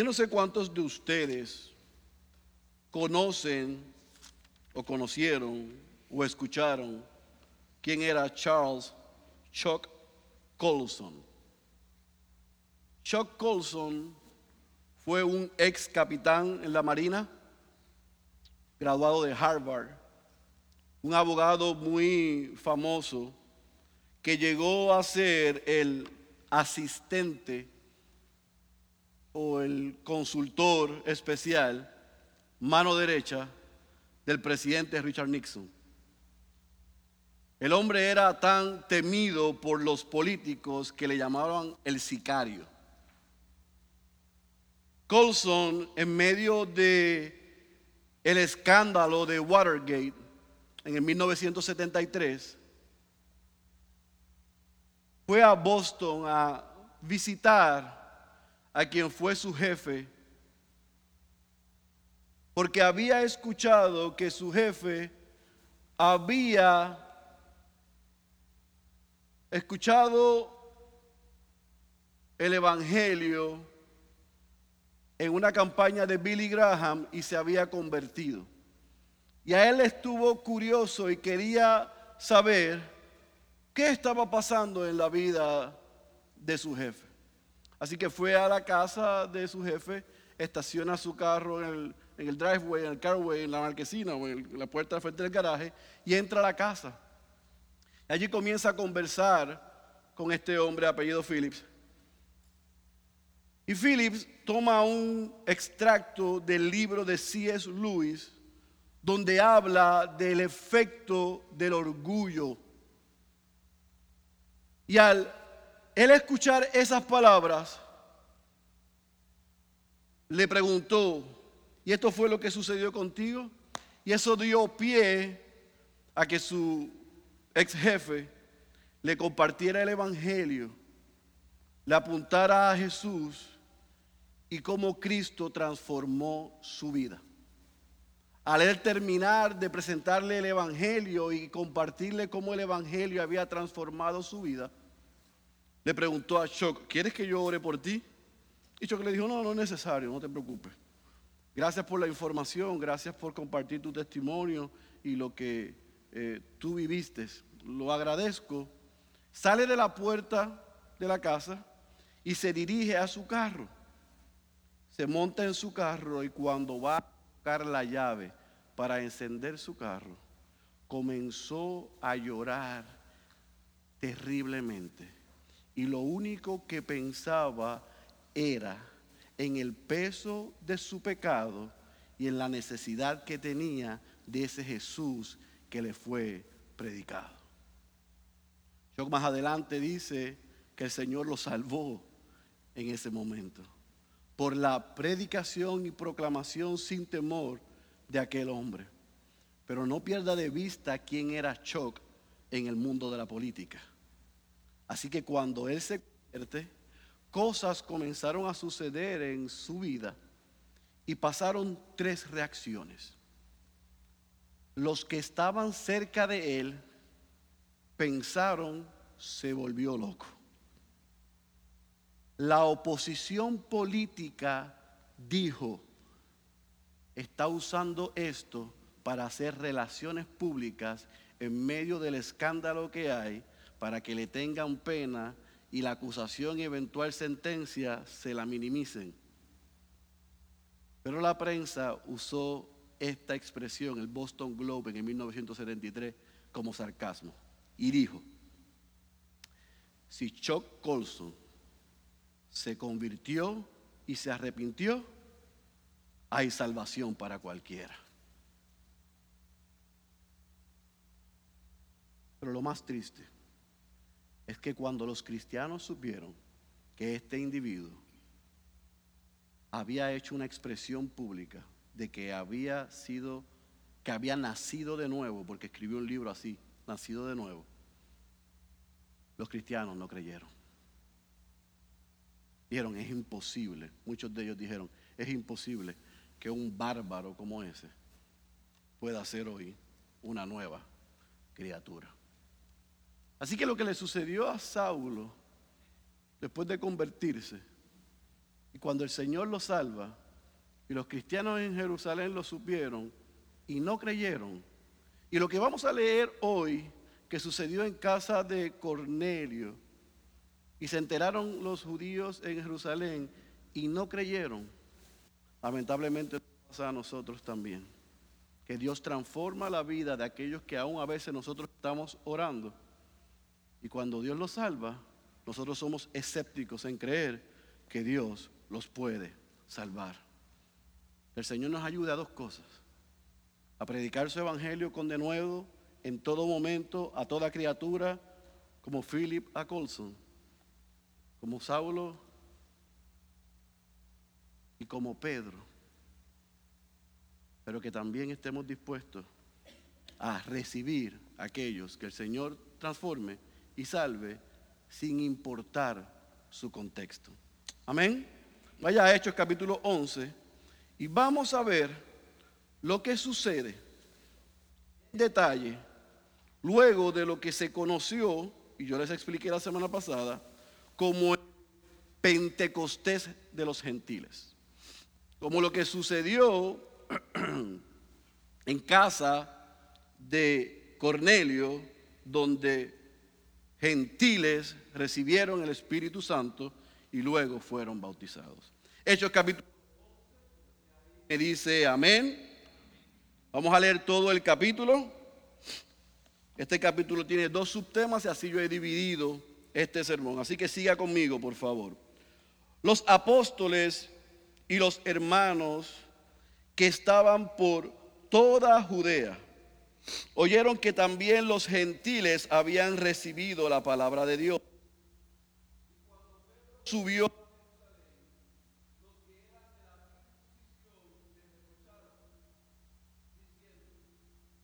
Yo no sé cuántos de ustedes conocen o conocieron o escucharon quién era Charles Chuck Colson. Chuck Colson fue un ex capitán en la Marina, graduado de Harvard, un abogado muy famoso que llegó a ser el asistente o el consultor especial, mano derecha, del presidente Richard Nixon. El hombre era tan temido por los políticos que le llamaban el sicario. Colson, en medio de el escándalo de Watergate en el 1973, fue a Boston a visitar a quien fue su jefe, porque había escuchado que su jefe había escuchado el Evangelio en una campaña de Billy Graham y se había convertido. Y a él estuvo curioso y quería saber qué estaba pasando en la vida de su jefe. Así que fue a la casa de su jefe, estaciona su carro en el, driveway, en el carway, en la marquesina o en la puerta de frente del garaje y entra a la casa. Allí comienza a conversar con este hombre apellido Phillips. Y Phillips toma un extracto del libro de C.S. Lewis donde habla del efecto del orgullo. Y al él escuchar esas palabras, le preguntó, ¿y esto fue lo que sucedió contigo? Y eso dio pie a que su ex jefe le compartiera el Evangelio, le apuntara a Jesús y cómo Cristo transformó su vida. Al él terminar de presentarle el Evangelio y compartirle cómo el Evangelio había transformado su vida, le preguntó a Chuck, ¿quieres que yo ore por ti? Y Chuck le dijo, no, no es necesario, no te preocupes. Gracias por la información, gracias por compartir tu testimonio y lo que eh, tú viviste. Lo agradezco. Sale de la puerta de la casa y se dirige a su carro. Se monta en su carro y cuando va a buscar la llave para encender su carro, comenzó a llorar terriblemente y lo único que pensaba era en el peso de su pecado y en la necesidad que tenía de ese Jesús que le fue predicado. Yo más adelante dice que el Señor lo salvó en ese momento por la predicación y proclamación sin temor de aquel hombre. Pero no pierda de vista quién era Chuck en el mundo de la política. Así que cuando él se convierte, cosas comenzaron a suceder en su vida y pasaron tres reacciones. Los que estaban cerca de él pensaron se volvió loco. La oposición política dijo, está usando esto para hacer relaciones públicas en medio del escándalo que hay para que le tengan pena y la acusación y eventual sentencia se la minimicen. Pero la prensa usó esta expresión, el Boston Globe en 1973, como sarcasmo y dijo, si Chuck Colson se convirtió y se arrepintió, hay salvación para cualquiera. Pero lo más triste es que cuando los cristianos supieron que este individuo había hecho una expresión pública de que había sido, que había nacido de nuevo, porque escribió un libro así, nacido de nuevo, los cristianos no creyeron. Dijeron, es imposible, muchos de ellos dijeron, es imposible que un bárbaro como ese pueda ser hoy una nueva criatura. Así que lo que le sucedió a Saulo después de convertirse Y cuando el Señor los salva, y los cristianos en Jerusalén lo supieron y no creyeron. Y lo que vamos a leer hoy, que sucedió en casa de Cornelio, y se enteraron los judíos en Jerusalén y no creyeron, lamentablemente pasa a nosotros también. Que Dios transforma la vida de aquellos que aún a veces nosotros estamos orando. Y cuando Dios los salva, nosotros somos escépticos en creer que Dios los puede salvar. El Señor nos ayuda a dos cosas. A predicar su evangelio con denuedo en todo momento a toda criatura, como Philip a Colson, como Saulo y como Pedro. Pero que también estemos dispuestos a recibir a aquellos que el Señor transforme y salve sin importar su contexto. Amén. Vaya a Hechos capítulo 11 y vamos a ver lo que sucede en detalle luego de lo que se conoció, y yo les expliqué la semana pasada, como el Pentecostés de los gentiles. Como lo que sucedió en casa de Cornelio, donde gentiles recibieron el Espíritu Santo y luego fueron bautizados. Hechos capítulo me dice amén. Vamos a leer todo el capítulo. Este capítulo tiene dos subtemas y así yo he dividido este sermón. Así que siga conmigo, por favor. Los apóstoles y los hermanos que estaban por toda Judea oyeron que también los gentiles habían recibido la palabra de Dios subió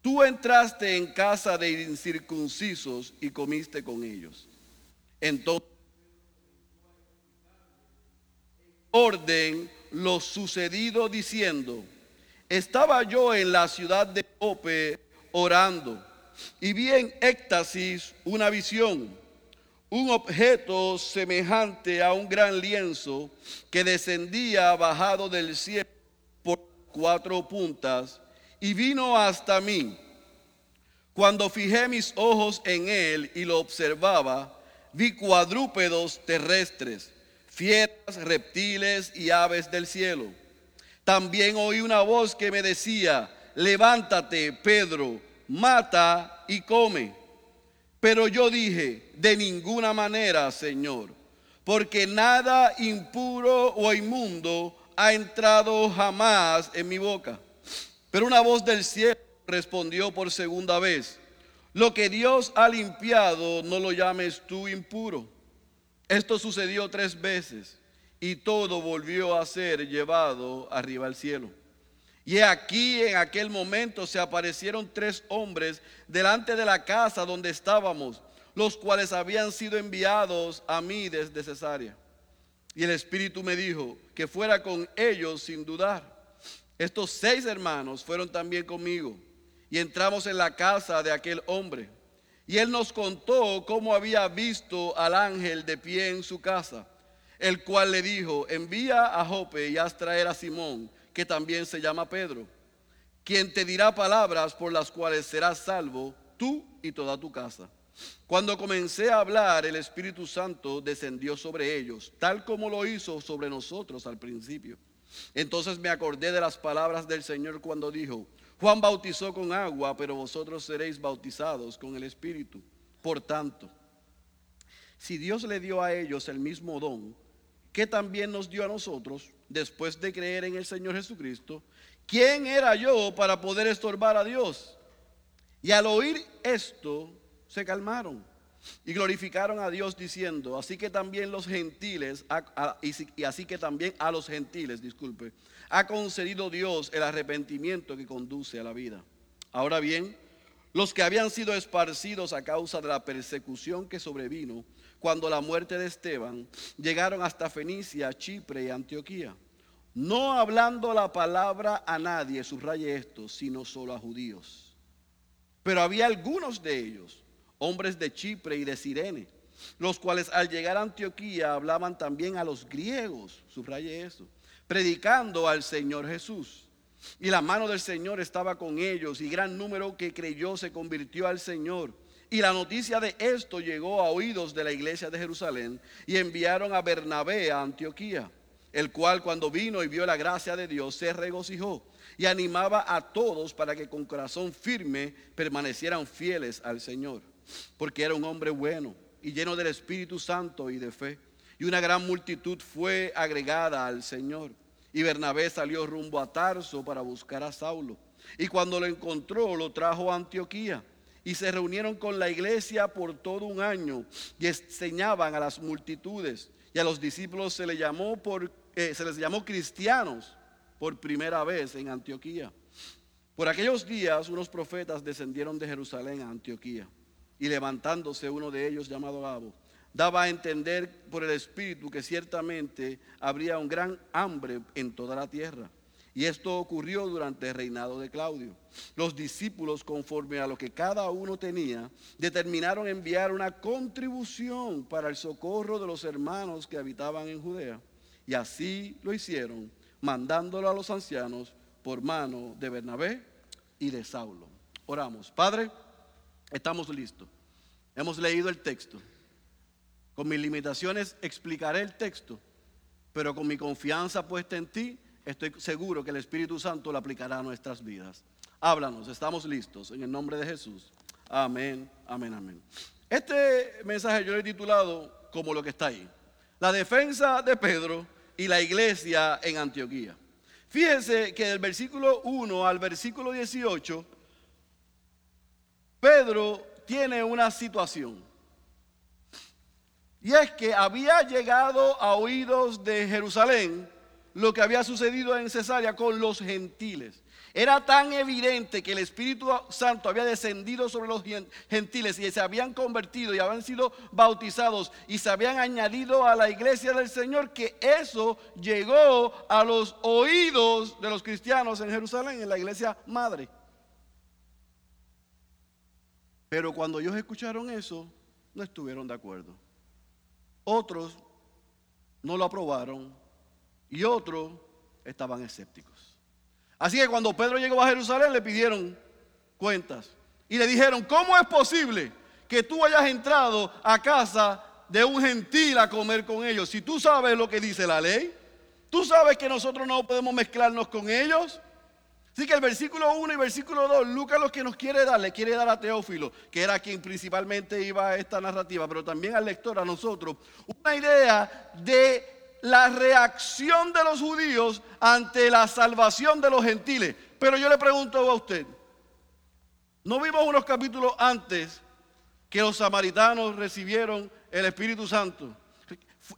Tú entraste en casa de incircuncisos y comiste con ellos. Entonces, orden lo sucedido diciendo, estaba yo en la ciudad de Ope orando y vi en éxtasis una visión un objeto semejante a un gran lienzo que descendía bajado del cielo por cuatro puntas y vino hasta mí. Cuando fijé mis ojos en él y lo observaba, vi cuadrúpedos terrestres, fieras, reptiles y aves del cielo. También oí una voz que me decía, levántate, Pedro, mata y come. Pero yo dije, de ninguna manera, Señor, porque nada impuro o inmundo ha entrado jamás en mi boca. Pero una voz del cielo respondió por segunda vez, lo que Dios ha limpiado no lo llames tú impuro. Esto sucedió tres veces y todo volvió a ser llevado arriba al cielo. Y aquí en aquel momento se aparecieron tres hombres delante de la casa donde estábamos, los cuales habían sido enviados a mí desde Cesarea. Y el Espíritu me dijo que fuera con ellos sin dudar. Estos seis hermanos fueron también conmigo y entramos en la casa de aquel hombre. Y él nos contó cómo había visto al ángel de pie en su casa, el cual le dijo, envía a Jope y haz traer a Simón que también se llama Pedro, quien te dirá palabras por las cuales serás salvo tú y toda tu casa. Cuando comencé a hablar, el Espíritu Santo descendió sobre ellos, tal como lo hizo sobre nosotros al principio. Entonces me acordé de las palabras del Señor cuando dijo, Juan bautizó con agua, pero vosotros seréis bautizados con el Espíritu. Por tanto, si Dios le dio a ellos el mismo don, que también nos dio a nosotros, después de creer en el Señor Jesucristo, ¿quién era yo para poder estorbar a Dios? Y al oír esto, se calmaron y glorificaron a Dios diciendo, así que también los gentiles, y así que también a los gentiles, disculpe, ha concedido Dios el arrepentimiento que conduce a la vida. Ahora bien, los que habían sido esparcidos a causa de la persecución que sobrevino, cuando la muerte de Esteban, llegaron hasta Fenicia, Chipre y Antioquía, no hablando la palabra a nadie, subraye esto, sino solo a judíos. Pero había algunos de ellos, hombres de Chipre y de Sirene, los cuales al llegar a Antioquía hablaban también a los griegos, subraye eso, predicando al Señor Jesús. Y la mano del Señor estaba con ellos y gran número que creyó se convirtió al Señor. Y la noticia de esto llegó a oídos de la iglesia de Jerusalén y enviaron a Bernabé a Antioquía, el cual cuando vino y vio la gracia de Dios se regocijó y animaba a todos para que con corazón firme permanecieran fieles al Señor, porque era un hombre bueno y lleno del Espíritu Santo y de fe. Y una gran multitud fue agregada al Señor. Y Bernabé salió rumbo a Tarso para buscar a Saulo. Y cuando lo encontró, lo trajo a Antioquía. Y se reunieron con la iglesia por todo un año y enseñaban a las multitudes. Y a los discípulos se les llamó, por, eh, se les llamó cristianos por primera vez en Antioquía. Por aquellos días unos profetas descendieron de Jerusalén a Antioquía. Y levantándose uno de ellos llamado Gabo daba a entender por el Espíritu que ciertamente habría un gran hambre en toda la tierra. Y esto ocurrió durante el reinado de Claudio. Los discípulos, conforme a lo que cada uno tenía, determinaron enviar una contribución para el socorro de los hermanos que habitaban en Judea. Y así lo hicieron, mandándolo a los ancianos por mano de Bernabé y de Saulo. Oramos. Padre, estamos listos. Hemos leído el texto. Con mis limitaciones explicaré el texto, pero con mi confianza puesta en ti, estoy seguro que el Espíritu Santo lo aplicará a nuestras vidas. Háblanos, estamos listos en el nombre de Jesús. Amén, amén, amén. Este mensaje yo lo he titulado como lo que está ahí. La defensa de Pedro y la iglesia en Antioquía. Fíjense que del versículo 1 al versículo 18, Pedro tiene una situación. Y es que había llegado a oídos de Jerusalén lo que había sucedido en Cesarea con los gentiles. Era tan evidente que el Espíritu Santo había descendido sobre los gentiles y se habían convertido y habían sido bautizados y se habían añadido a la iglesia del Señor que eso llegó a los oídos de los cristianos en Jerusalén, en la iglesia madre. Pero cuando ellos escucharon eso, no estuvieron de acuerdo. Otros no lo aprobaron y otros estaban escépticos. Así que cuando Pedro llegó a Jerusalén le pidieron cuentas y le dijeron, ¿cómo es posible que tú hayas entrado a casa de un gentil a comer con ellos? Si tú sabes lo que dice la ley, tú sabes que nosotros no podemos mezclarnos con ellos. Así que el versículo 1 y versículo 2, Lucas lo que nos quiere dar, le quiere dar a Teófilo, que era quien principalmente iba a esta narrativa, pero también al lector, a nosotros, una idea de la reacción de los judíos ante la salvación de los gentiles. Pero yo le pregunto a usted, ¿no vimos unos capítulos antes que los samaritanos recibieron el Espíritu Santo?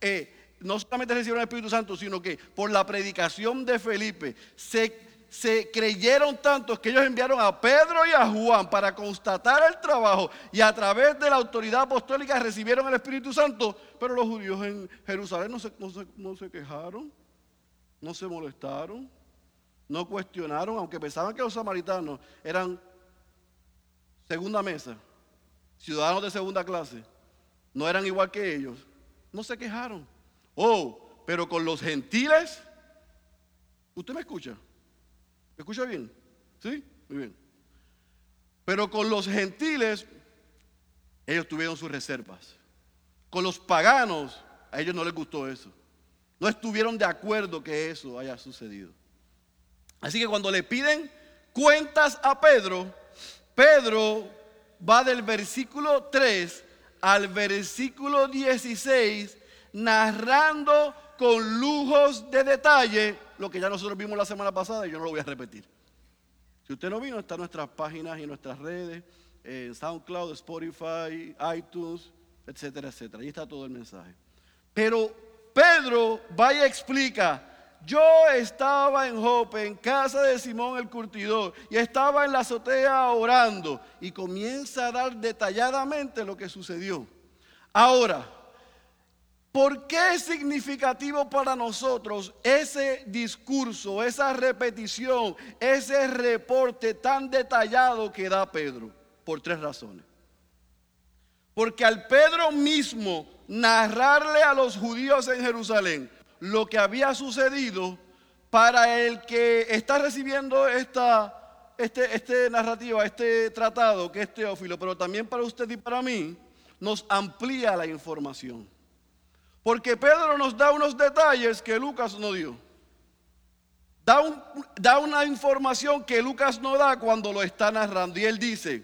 Eh, no solamente recibieron el Espíritu Santo, sino que por la predicación de Felipe se se creyeron tantos que ellos enviaron a Pedro y a Juan para constatar el trabajo y a través de la autoridad apostólica recibieron el Espíritu Santo, pero los judíos en Jerusalén no se, no se, quejaron, no se molestaron, no cuestionaron, aunque pensaban que los samaritanos eran segunda mesa, ciudadanos de segunda clase, no eran igual que ellos, no se quejaron. Oh, pero con los gentiles, ¿usted me escucha? Escucha bien? ¿Sí? Muy bien. Pero con los gentiles, ellos tuvieron sus reservas. Con los paganos, a ellos no les gustó eso. No estuvieron de acuerdo que eso haya sucedido. Así que cuando le piden cuentas a Pedro, Pedro va del versículo 3 al versículo 16 narrando con lujos de detalle lo que ya nosotros vimos la semana pasada y yo no lo voy a repetir. Si usted no vino, está en nuestras páginas y nuestras redes, en SoundCloud, Spotify, iTunes, etcétera, etcétera. Ahí está todo el mensaje. Pero Pedro vaya explica, yo estaba en Jope, en casa de Simón el curtidor, y estaba en la azotea orando, y comienza a dar detalladamente lo que sucedió. Ahora, ¿Por qué es significativo para nosotros ese discurso, esa repetición, ese reporte tan detallado que da Pedro? Por tres razones. Porque al Pedro mismo narrarle a los judíos en Jerusalén lo que había sucedido, para el que está recibiendo esta este, este narrativa, este tratado que es Teófilo, pero también para usted y para mí, nos amplía la información. Porque Pedro nos da unos detalles que Lucas no dio. Da, una información que Lucas no da cuando lo está narrando. Y él dice,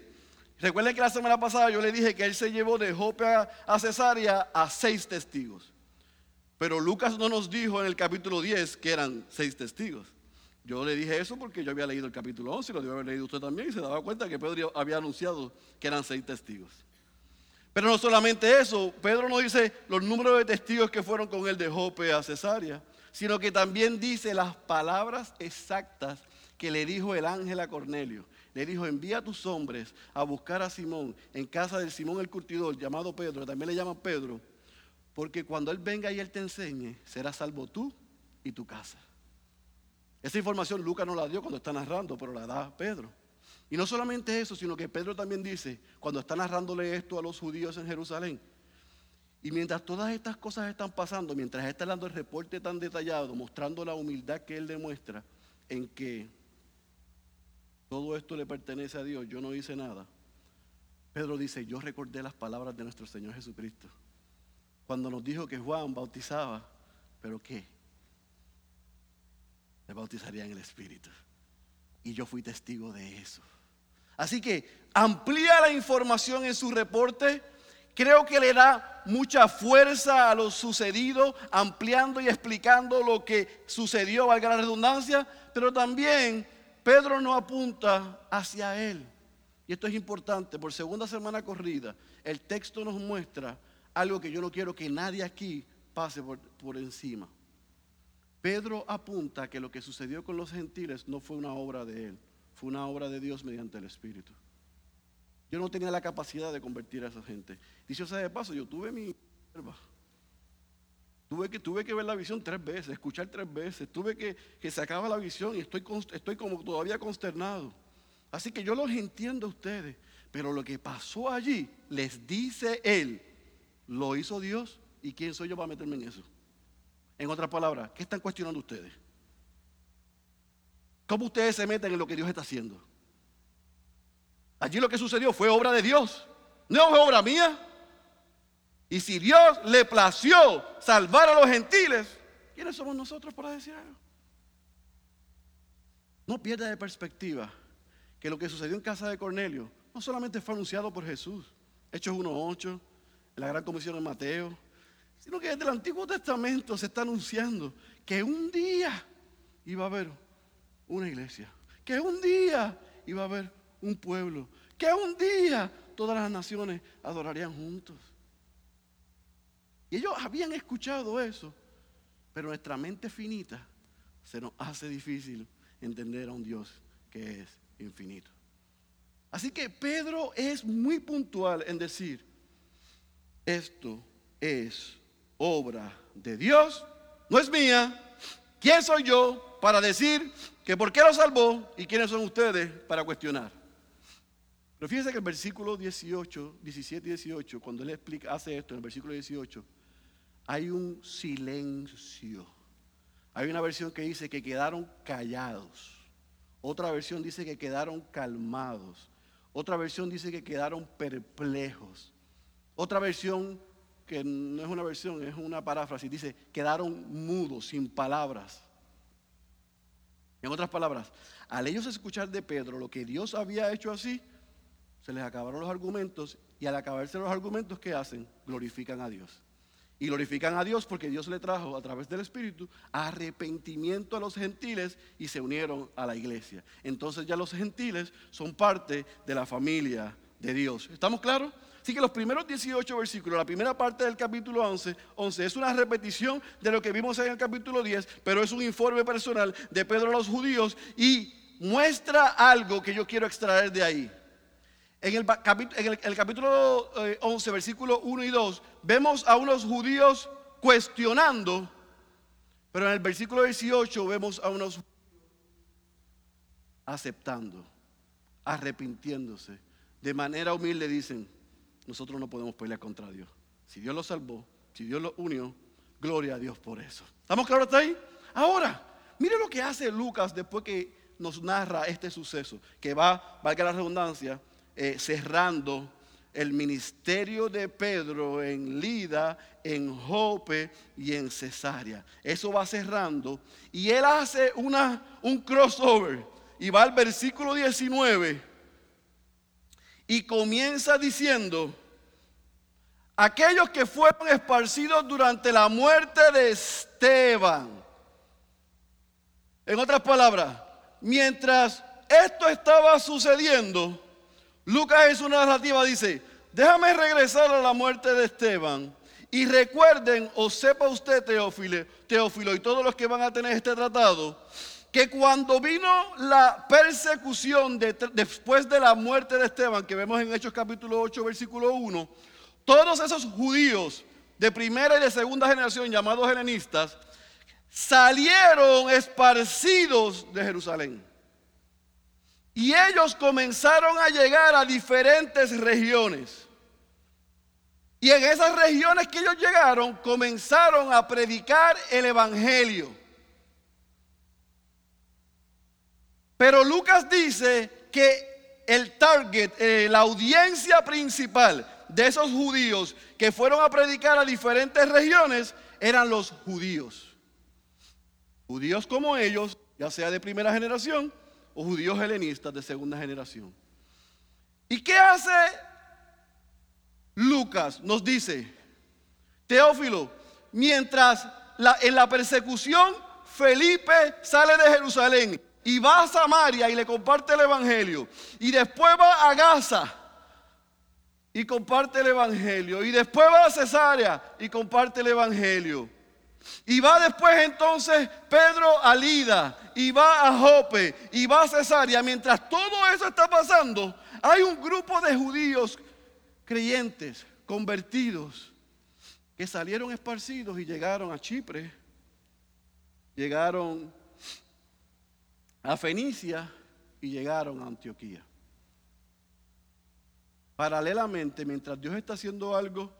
recuerden que la semana pasada yo le dije que él se llevó de Jope a Cesarea a seis testigos. Pero Lucas no nos dijo en el capítulo 10 que eran seis testigos. Yo le dije eso porque yo había leído el capítulo 11 y lo debe haber leído usted también y se daba cuenta que Pedro había anunciado que eran seis testigos. Pero no solamente eso, Pedro no dice los números de testigos que fueron con él de Jope a Cesarea, sino que también dice las palabras exactas que le dijo el ángel a Cornelio. Le dijo, envía a tus hombres a buscar a Simón en casa de Simón el curtidor, llamado Pedro, también le llaman Pedro, porque cuando Él venga y Él te enseñe, serás salvo tú y tu casa. Esa información Lucas no la dio cuando está narrando, pero la da Pedro. Y no solamente eso, sino que Pedro también dice, cuando está narrándole esto a los judíos en Jerusalén, y mientras todas estas cosas están pasando, mientras está dando el reporte tan detallado, mostrando la humildad que él demuestra en que todo esto le pertenece a Dios, yo no hice nada. Pedro dice, yo recordé las palabras de nuestro Señor Jesucristo cuando nos dijo que Juan bautizaba, pero ¿qué? Le bautizaría en el Espíritu. Y yo fui testigo de eso. Así que amplía la información en su reporte. Creo que le da mucha fuerza a lo sucedido, ampliando y explicando lo que sucedió, valga la redundancia, pero también Pedro no apunta hacia él. Y esto es importante, por segunda semana corrida, el texto nos muestra algo que yo no quiero que nadie aquí pase por, encima. Pedro apunta que lo que sucedió con los gentiles no fue una obra de él, una obra de Dios mediante el Espíritu. Yo no tenía la capacidad de convertir a esa gente. Dicho sea de paso, yo tuve mi Tuve que, tuve que ver la visión tres veces, escuchar tres veces. Tuve que, que se acaba la visión y estoy, estoy como todavía consternado. Así que yo los entiendo a ustedes. Pero lo que pasó allí, les dice él, lo hizo Dios y quién soy yo para meterme en eso. En otras palabras, ¿qué están cuestionando ustedes? ¿Cómo ustedes se meten en lo que Dios está haciendo? Allí lo que sucedió fue obra de Dios, no fue obra mía. Y si Dios le plació salvar a los gentiles, ¿quiénes somos nosotros para decir algo? No pierda de perspectiva que lo que sucedió en casa de Cornelio no solamente fue anunciado por Jesús, Hechos 1.8, la gran comisión de Mateo, sino que desde el Antiguo Testamento se está anunciando que un día iba a haber una iglesia, que un día iba a haber un pueblo, que un día todas las naciones adorarían juntos. Y ellos habían escuchado eso, pero nuestra mente finita se nos hace difícil entender a un Dios que es infinito. Así que Pedro es muy puntual en decir, esto es obra de Dios, no es mía. ¿Quién soy yo para decir que por qué lo salvó y quiénes son ustedes para cuestionar? Pero fíjense que el versículo 18, 17 y 18, cuando él explica, hace esto, en el versículo 18, hay un silencio. Hay una versión que dice que quedaron callados. Otra versión dice que quedaron calmados. Otra versión dice que quedaron perplejos. Otra versión, que no es una versión, es una paráfrasis, dice, quedaron mudos, sin palabras. En otras palabras, al ellos escuchar de Pedro lo que Dios había hecho así, se les acabaron los argumentos y al acabarse los argumentos, ¿qué hacen? Glorifican a Dios. Y glorifican a Dios porque Dios le trajo a través del Espíritu arrepentimiento a los gentiles y se unieron a la iglesia. Entonces ya los gentiles son parte de la familia de Dios. ¿Estamos claros? Así que los primeros 18 versículos, la primera parte del capítulo 11, 11 es una repetición de lo que vimos en el capítulo 10, pero es un informe personal de Pedro a los judíos y muestra algo que yo quiero extraer de ahí. En el, capítulo 11, versículo 1 y 2, vemos a unos judíos cuestionando, pero en el versículo 18 vemos a unos aceptando, arrepintiéndose. De manera humilde dicen, nosotros no podemos pelear contra Dios. Si Dios lo salvó, si Dios lo unió, gloria a Dios por eso. ¿Estamos claros hasta ahí? Ahora, mire lo que hace Lucas después que nos narra este suceso, que va, valga la redundancia, eh, cerrando el ministerio de Pedro en Lida, en Jope y en Cesarea. Eso va cerrando y él hace una, un crossover y va al versículo 19 y comienza diciendo, aquellos que fueron esparcidos durante la muerte de Esteban. En otras palabras, mientras esto estaba sucediendo, Lucas en su narrativa dice, déjame regresar a la muerte de Esteban. Y recuerden, o sepa usted, Teófilo, Teófilo, y todos los que van a tener este tratado, que cuando vino la persecución después de la muerte de Esteban, que vemos en Hechos capítulo 8, versículo 1, todos esos judíos de primera y de segunda generación llamados helenistas, salieron esparcidos de Jerusalén. Y ellos comenzaron a llegar a diferentes regiones. Y en esas regiones que ellos llegaron, comenzaron a predicar el Evangelio. Pero Lucas dice que el target, eh, la audiencia principal de esos judíos que fueron a predicar a diferentes regiones eran los judíos. Judíos como ellos, ya sea de primera generación o judíos helenistas de segunda generación. ¿Y qué hace Lucas? Nos dice, Teófilo, mientras en la persecución Felipe sale de Jerusalén y va a Samaria y le comparte el Evangelio, y después va a Gaza y comparte el Evangelio, y después va a Cesarea y comparte el Evangelio. Y va después entonces Pedro a Lida, y va a Jope, y va a Cesarea. Mientras todo eso está pasando, hay un grupo de judíos creyentes, convertidos, que salieron esparcidos y llegaron a Chipre, llegaron a Fenicia y llegaron a Antioquía. Paralelamente, mientras Dios está haciendo algo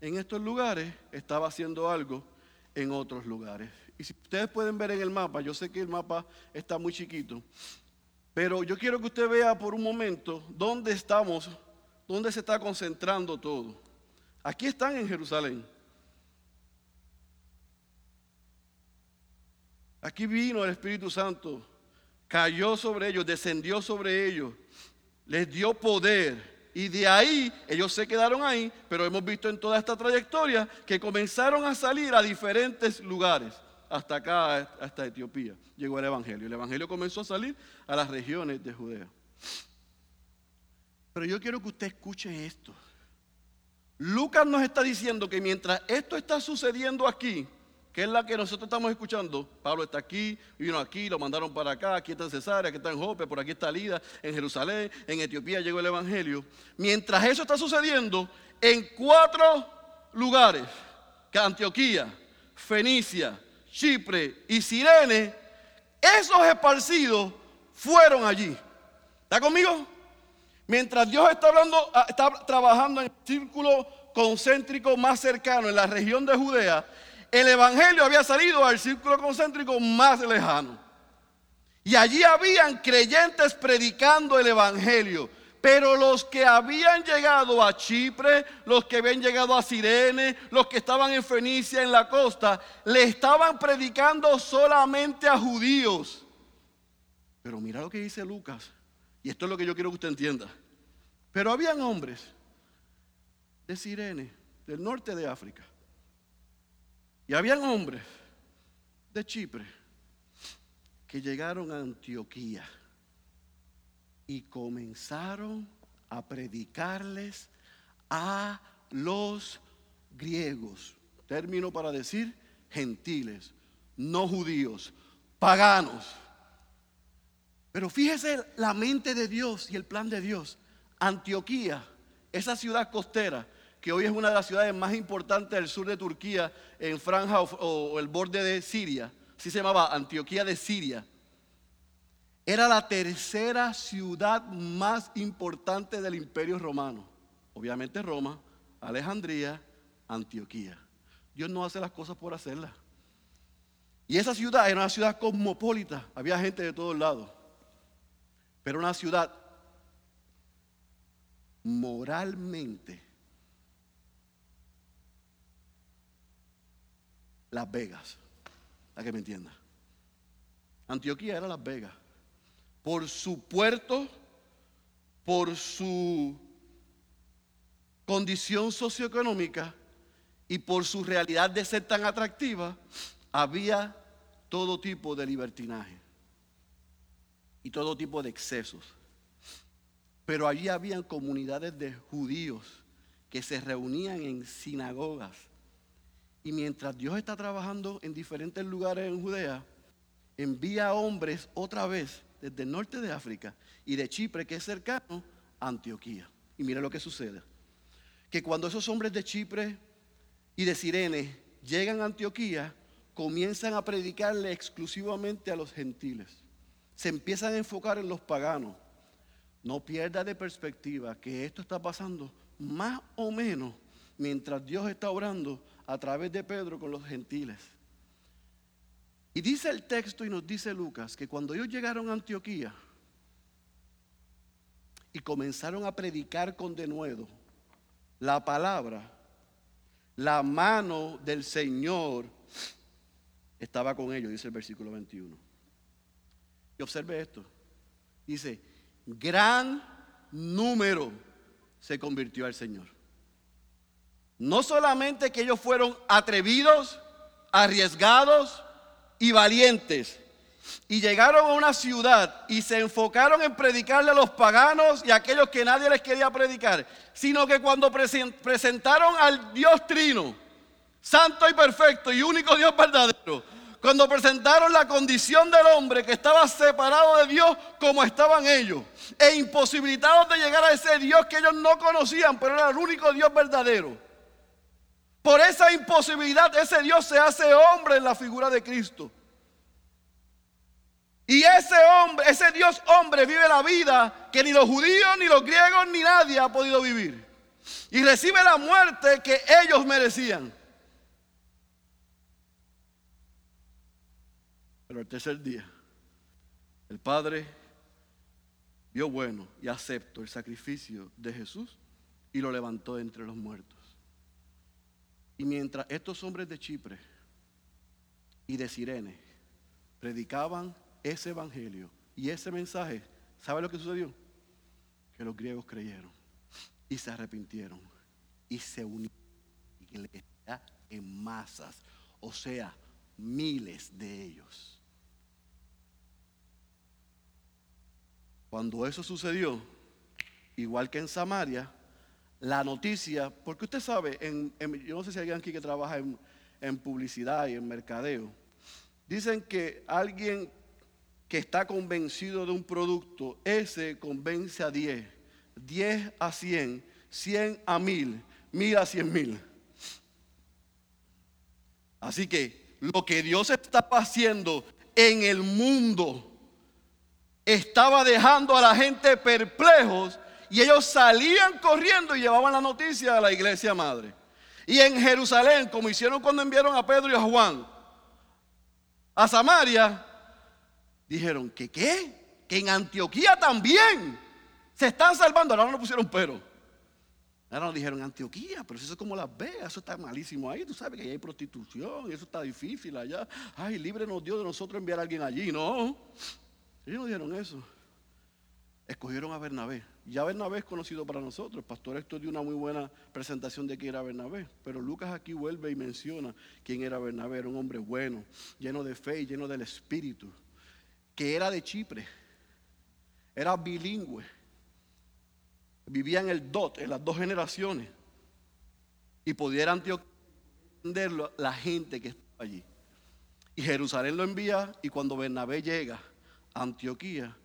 en estos lugares, estaba haciendo algo en otros lugares. Y si ustedes pueden ver en el mapa, yo sé que el mapa está muy chiquito, pero yo quiero que usted vea por un momento dónde estamos, dónde se está concentrando todo. Aquí están en Jerusalén. Aquí vino el Espíritu Santo, cayó sobre ellos, descendió sobre ellos, les dio poder y de ahí ellos se quedaron ahí, pero hemos visto en toda esta trayectoria que comenzaron a salir a diferentes lugares, hasta acá, hasta Etiopía. Llegó el Evangelio. El Evangelio comenzó a salir a las regiones de Judea. Pero yo quiero que usted escuche esto. Lucas nos está diciendo que mientras esto está sucediendo aquí, que es la que nosotros estamos escuchando. Pablo está aquí, vino aquí, lo mandaron para acá, aquí está en Cesarea, aquí está en Jope, por aquí está Lida, en Jerusalén, en Etiopía llegó el Evangelio. Mientras eso está sucediendo, en cuatro lugares, que Antioquía, Fenicia, Chipre y Sirene, esos esparcidos fueron allí. ¿Está conmigo? Mientras Dios está hablando, ah, está trabajando en el círculo concéntrico más cercano en la región de Judea, el Evangelio había salido al círculo concéntrico más lejano. Y allí habían creyentes predicando el Evangelio. Pero los que habían llegado a Chipre, los que habían llegado a Sirene, los que estaban en Fenicia, en la costa, le estaban predicando solamente a judíos. Pero mira lo que dice Lucas. Y esto es lo que yo quiero que usted entienda. Pero habían hombres de Sirene, del norte de África, y habían hombres de Chipre que llegaron a Antioquía y comenzaron a predicarles a los griegos, término para decir gentiles, no judíos, paganos. Pero fíjese la mente de Dios y el plan de Dios. Antioquía, esa ciudad costera, que hoy es una de las ciudades más importantes del sur de Turquía, en franja o, el borde de Siria, así se llamaba Antioquía de Siria, era la tercera ciudad más importante del imperio romano. obviamente Roma, Alejandría, Antioquía. Dios no hace las cosas por hacerlas. Y esa ciudad era una ciudad cosmopolita, había gente de todos lados, pero una ciudad moralmente Las Vegas, para que me entienda. Antioquía era Las Vegas, por su puerto, por su condición socioeconómica y por su realidad de ser tan atractiva, había todo tipo de libertinaje y todo tipo de excesos. Pero allí habían comunidades de judíos que se reunían en sinagogas. Y mientras Dios está trabajando en diferentes lugares en Judea, envía hombres otra vez desde el norte de África y de Chipre, que es cercano, a Antioquía. Y mira lo que sucede que cuando esos hombres de Chipre y de Sirene llegan a Antioquía, comienzan a predicarle exclusivamente a los gentiles. Se empiezan a enfocar en los paganos. No pierda de perspectiva que esto está pasando más o menos mientras Dios está orando a través de Pedro con los gentiles. Y dice el texto y nos dice Lucas que cuando ellos llegaron a Antioquía y comenzaron a predicar con denuedo, la palabra, la mano del Señor estaba con ellos, dice el versículo 21. Y observe esto. Dice, gran número se convirtió al Señor. No solamente que ellos fueron atrevidos, arriesgados y valientes, y llegaron a una ciudad y se enfocaron en predicarle a los paganos y a aquellos que nadie les quería predicar, sino que cuando presentaron al Dios trino, santo y perfecto y único Dios verdadero, cuando presentaron la condición del hombre que estaba separado de Dios como estaban ellos, e imposibilitados de llegar a ese Dios que ellos no conocían, pero era el único Dios verdadero. Por esa imposibilidad, ese Dios se hace hombre en la figura de Cristo. Y ese hombre, ese Dios hombre vive la vida que ni los judíos, ni los griegos, ni nadie ha podido vivir. Y recibe la muerte que ellos merecían. Pero el tercer día, el Padre vio bueno y aceptó el sacrificio de Jesús y lo levantó entre los muertos. Y mientras estos hombres de Chipre y de Sirene predicaban ese evangelio y ese mensaje, ¿sabe lo que sucedió? Que los griegos creyeron y se arrepintieron y se unieron en masas, o sea, miles de ellos. Cuando eso sucedió, igual que en Samaria, la noticia, porque usted sabe, yo no sé si hay alguien aquí que trabaja en, en publicidad y en mercadeo, dicen que alguien que está convencido de un producto, ese convence a 10, 10 a 100, 100 a 1000, 1000 a 100 mil. Así que lo que Dios estaba haciendo en el mundo estaba dejando a la gente perplejos y ellos salían corriendo y llevaban la noticia a la iglesia madre. Y en Jerusalén, como hicieron cuando enviaron a Pedro y a Juan a Samaria, dijeron que qué, que en Antioquía también se están salvando. Ahora no pusieron pero. Ahora nos dijeron Antioquía, pero eso es como Las Vegas, eso está malísimo ahí. Tú sabes que hay prostitución, eso está difícil allá. Ay, líbrenos Dios de nosotros enviar a alguien allí. No, ellos no dijeron eso. Escogieron a Bernabé. Ya Bernabé es conocido para nosotros. El pastor esto dio una muy buena presentación de quién era Bernabé. Pero Lucas aquí vuelve y menciona quién era Bernabé. Era un hombre bueno, lleno de fe y lleno del Espíritu que era de Chipre, era bilingüe, vivía en el DOT, en las dos generaciones, y pudiera entender la gente que estaba allí. Y Jerusalén lo envía, y cuando Bernabé llega a Antioquía,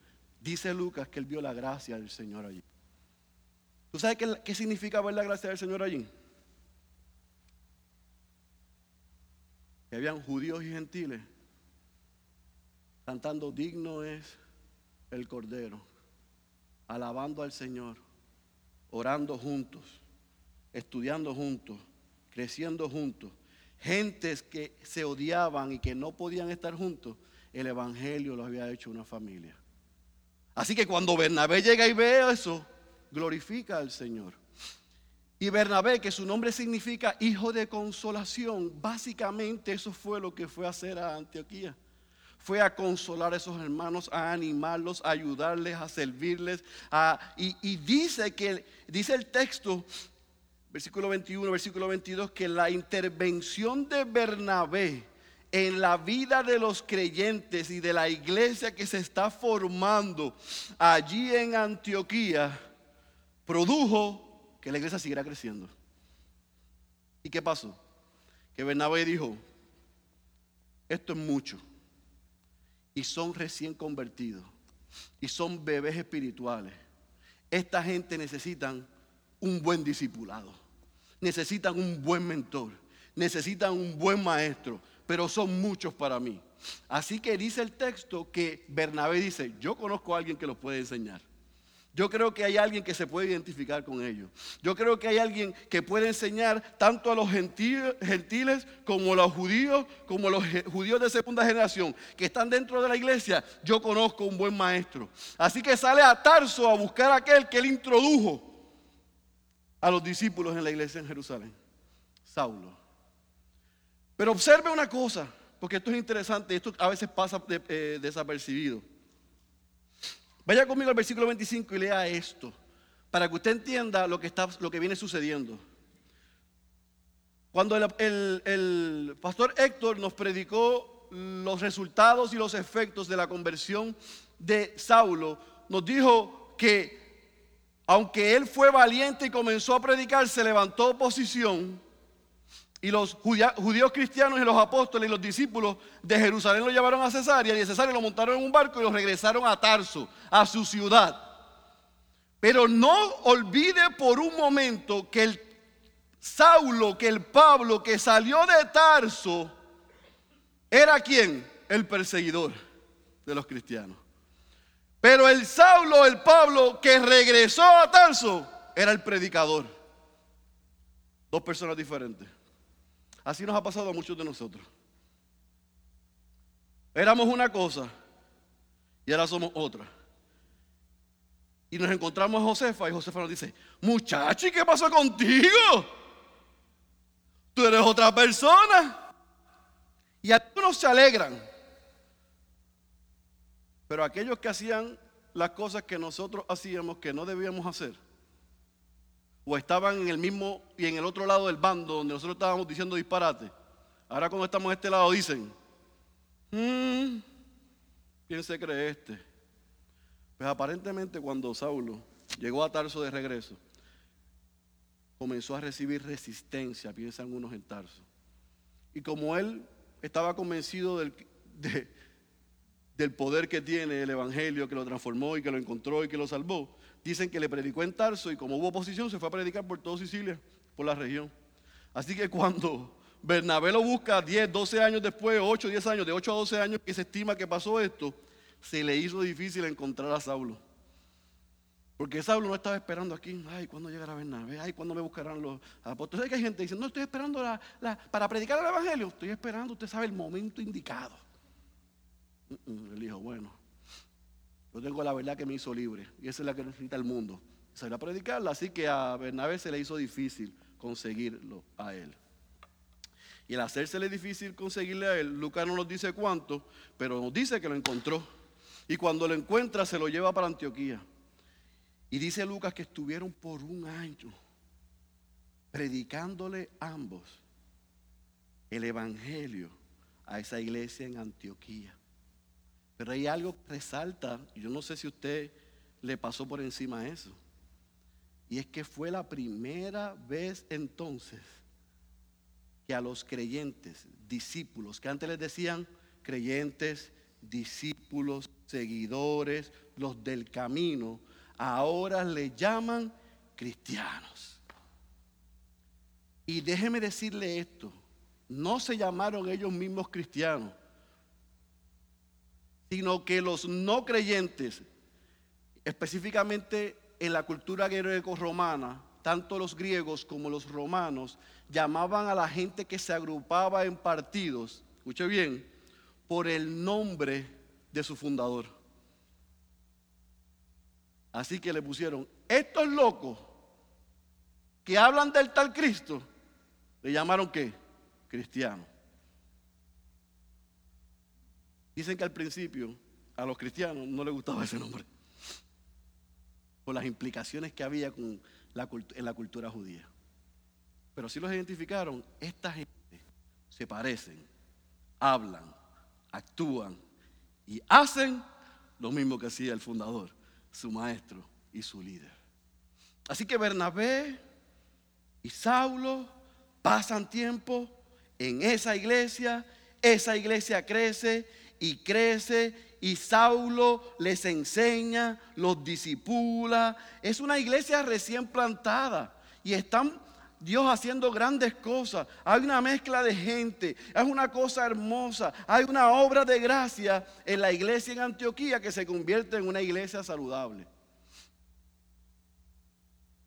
dice Lucas que él vio la gracia del Señor allí. ¿Tú sabes qué, significa ver la gracia del Señor allí? Que habían judíos y gentiles cantando digno es el Cordero, alabando al Señor, orando juntos estudiando juntos, creciendo juntos, gentes que se odiaban y que no podían estar juntos, el Evangelio los había hecho una familia. Así que cuando Bernabé llega y ve eso, glorifica al Señor. Y Bernabé, que su nombre significa hijo de consolación, básicamente eso fue lo que fue a hacer a Antioquía. Fue a consolar a esos hermanos, a animarlos, a ayudarles, a servirles. y, y dice que, dice el texto, versículo 21, versículo 22, que la intervención de Bernabé en la vida de los creyentes y de la iglesia que se está formando allí en Antioquía produjo que la iglesia siguiera creciendo. ¿Y qué pasó? Que Bernabé dijo, esto es mucho. Y son recién convertidos. Y son bebés espirituales. Esta gente necesitan un buen discipulado. Necesitan un buen mentor. Necesitan un buen maestro. Pero son muchos para mí. Así que dice el texto que Bernabé dice, yo conozco a alguien que los puede enseñar. Yo creo que hay alguien que se puede identificar con ellos. Yo creo que hay alguien que puede enseñar tanto a los gentiles como a los judíos, como a los judíos de segunda generación que están dentro de la iglesia. Yo conozco un buen maestro. Así que sale a Tarso a buscar a aquel que él introdujo a los discípulos en la iglesia en Jerusalén, Saulo. Pero observe una cosa, porque esto es interesante, esto a veces pasa eh, desapercibido. Vaya conmigo al versículo 25 y lea esto, para que usted entienda lo que, está, lo que viene sucediendo. Cuando el, el pastor Héctor nos predicó los resultados y los efectos de la conversión de Saulo, nos dijo que aunque él fue valiente y comenzó a predicar, se levantó oposición y los judíos cristianos y los apóstoles y los discípulos de Jerusalén lo llevaron a Cesarea y de Cesarea lo montaron en un barco y lo regresaron a Tarso, a su ciudad. Pero no olvide por un momento que el Saulo, que el Pablo que salió de Tarso, era quien? El perseguidor de los cristianos. Pero el Saulo, el Pablo que regresó a Tarso, era el predicador. Dos personas diferentes. Así nos ha pasado a muchos de nosotros. Éramos una cosa y ahora somos otra. Y nos encontramos a Josefa y Josefa nos dice, muchacho, qué pasó contigo? Tú eres otra persona. Y algunos se alegran. Pero aquellos que hacían las cosas que nosotros hacíamos que no debíamos hacer, o estaban en el mismo y en el otro lado del bando donde nosotros estábamos diciendo disparate. Ahora cuando estamos a este lado dicen, mmm, ¿quién se cree este? Pues aparentemente cuando Saulo llegó a Tarso de regreso, comenzó a recibir resistencia, piensan unos en Tarso. Y como él estaba convencido del, del poder que tiene el Evangelio, que lo transformó y que lo encontró y que lo salvó, dicen que le predicó en Tarso y como hubo oposición se fue a predicar por toda Sicilia, por la región. Así que cuando Bernabé lo busca 10, 12 años después, 8, 10 años, de 8 a 12 años que se estima que pasó esto, se le hizo difícil encontrar a Saulo. Porque Saulo no estaba esperando aquí, ay, ¿cuándo llegará Bernabé? Ay, ¿cuándo me buscarán los apóstoles? ¿Sabes que hay gente dice, no estoy esperando para predicar el Evangelio? Estoy esperando, usted sabe, el momento indicado. Mm, mm, él dijo, bueno, yo tengo la verdad que me hizo libre y esa es la que necesita el mundo. Salió a predicarla, así que a Bernabé se le hizo difícil conseguirlo a él. Y al hacérsele difícil conseguirle a él, Lucas no nos dice cuánto, pero nos dice que lo encontró. Y cuando lo encuentra, se lo lleva para Antioquía. Y dice Lucas que estuvieron por un año predicándole ambos el Evangelio a esa iglesia en Antioquía. Pero hay algo que resalta, yo no sé si usted le pasó por encima eso, y es que fue la primera vez entonces que a los creyentes, discípulos, que antes les decían creyentes, discípulos, seguidores, los del camino, ahora le llaman cristianos. Y déjeme decirle esto, no se llamaron ellos mismos cristianos sino que los no creyentes, específicamente en la cultura greco-romana, tanto los griegos como los romanos, llamaban a la gente que se agrupaba en partidos, escuche bien, por el nombre de su fundador. Así que le pusieron, estos locos que hablan del tal Cristo, le llamaron qué? Cristiano. Dicen que al principio a los cristianos no les gustaba ese nombre, por las implicaciones que había con la, en la cultura judía. Pero si los identificaron, esta gente se parecen, hablan, actúan y hacen lo mismo que hacía el fundador su maestro y su líder. Así que Bernabé y Saulo pasan tiempo en esa iglesia, esa iglesia crece y crece y Saulo les enseña, los disipula. Es una iglesia recién plantada y están Dios haciendo grandes cosas. Hay una mezcla de gente. Es una cosa hermosa. Hay una obra de gracia en la iglesia en Antioquía que se convierte en una iglesia saludable.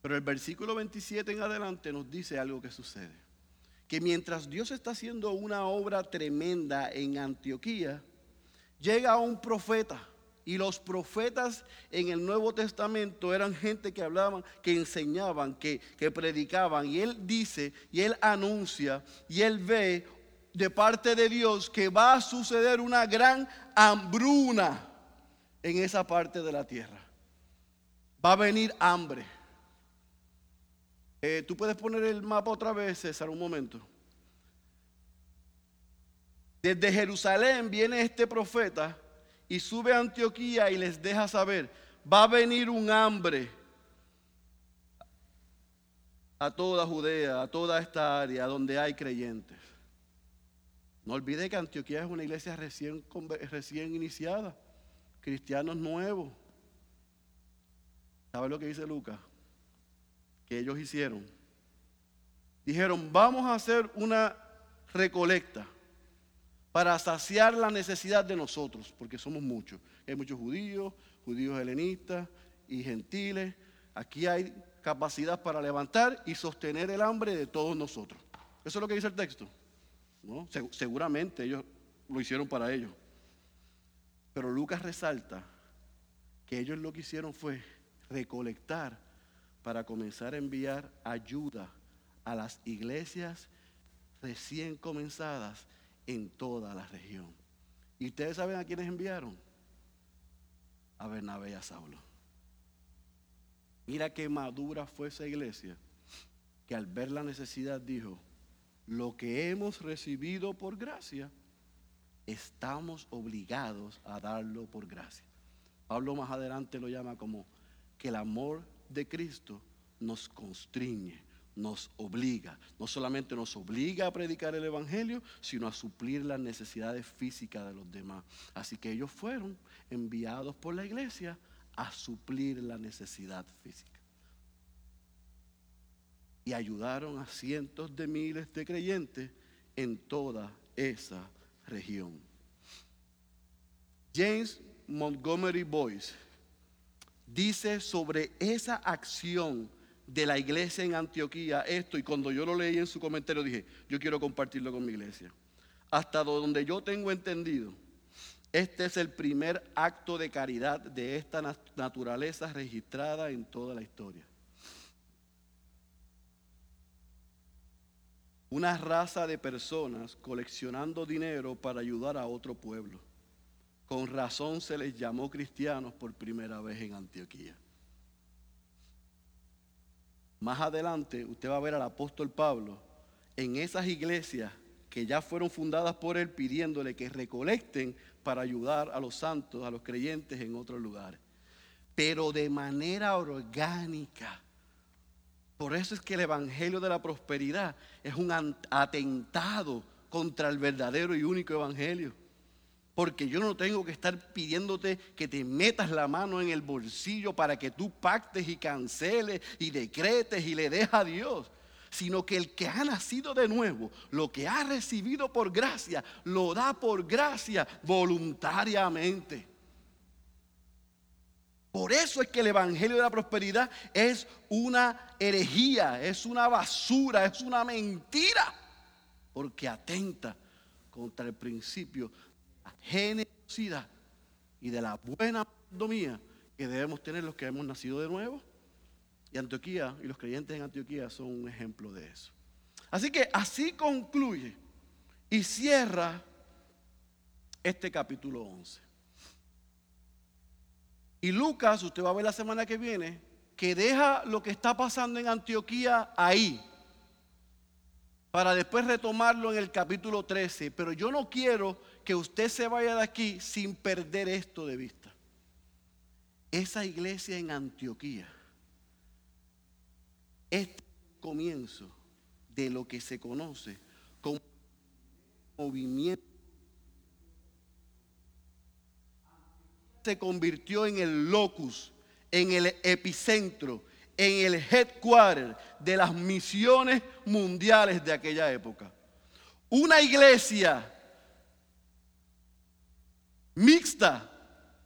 Pero el versículo 27 en adelante nos dice algo que sucede. Que mientras Dios está haciendo una obra tremenda en Antioquía, llega un profeta y los profetas en el Nuevo Testamento eran gente que hablaban, que enseñaban, que, predicaban. Y él dice, y él anuncia, y él ve de parte de Dios que va a suceder una gran hambruna en esa parte de la tierra. Va a venir hambre. Eh, Tú puedes poner el mapa otra vez, César, un momento. Desde Jerusalén viene este profeta y sube a Antioquía y les deja saber, va a venir un hambre a toda Judea, a toda esta área donde hay creyentes. No olvide que Antioquía es una iglesia recién, iniciada, cristianos nuevos. ¿Sabe lo que dice Lucas? Que ellos hicieron. Dijeron, vamos a hacer una recolecta para saciar la necesidad de nosotros, porque somos muchos. Hay muchos judíos, judíos helenistas y gentiles. Aquí hay capacidad para levantar y sostener el hambre de todos nosotros. Eso es lo que dice el texto. Seguramente ellos lo hicieron para ellos. Pero Lucas resalta que ellos lo que hicieron fue recolectar para comenzar a enviar ayuda a las iglesias recién comenzadas en toda la región. ¿Y ustedes saben a quiénes enviaron? A Bernabé y a Saulo. Mira qué madura fue esa iglesia, que al ver la necesidad dijo, lo que hemos recibido por gracia, estamos obligados a darlo por gracia. Pablo más adelante lo llama como que el amor de Cristo nos constriñe, nos obliga, no solamente nos obliga a predicar el Evangelio, sino a suplir las necesidades físicas de los demás. Así que ellos fueron enviados por la iglesia a suplir la necesidad física. Y ayudaron a cientos de miles de creyentes en toda esa región. James Montgomery Boyce dice sobre esa acción de la iglesia en Antioquía esto y cuando yo lo leí en su comentario dije, yo quiero compartirlo con mi iglesia. Hasta donde yo tengo entendido, este es el primer acto de caridad de esta naturaleza registrada en toda la historia. Una raza de personas coleccionando dinero para ayudar a otro pueblo. Con razón se les llamó cristianos por primera vez en Antioquía. Más adelante usted va a ver al apóstol Pablo en esas iglesias que ya fueron fundadas por él pidiéndole que recolecten para ayudar a los santos, a los creyentes en otros lugares. Pero de manera orgánica. Por eso es que el Evangelio de la Prosperidad es un atentado contra el verdadero y único Evangelio. Porque yo no tengo que estar pidiéndote que te metas la mano en el bolsillo para que tú pactes y canceles y decretes y le des a Dios. Sino que el que ha nacido de nuevo, lo que ha recibido por gracia, lo da por gracia voluntariamente. Por eso es que el Evangelio de la Prosperidad es una herejía, es una basura, es una mentira, porque atenta contra el principio generosidad y de la buena domía que debemos tener los que hemos nacido de nuevo. Y Antioquía y los creyentes en Antioquía son un ejemplo de eso. Así que así concluye y cierra este capítulo 11. Y Lucas, usted va a ver la semana que viene, que deja lo que está pasando en Antioquía ahí, para después retomarlo en el capítulo 13. Pero yo no quiero que usted se vaya de aquí sin perder esto de vista. Esa iglesia en Antioquía es comienzo de lo que se conoce como movimiento se convirtió en el locus, en el epicentro, en el headquarter de las misiones mundiales de aquella época. Una iglesia mixta,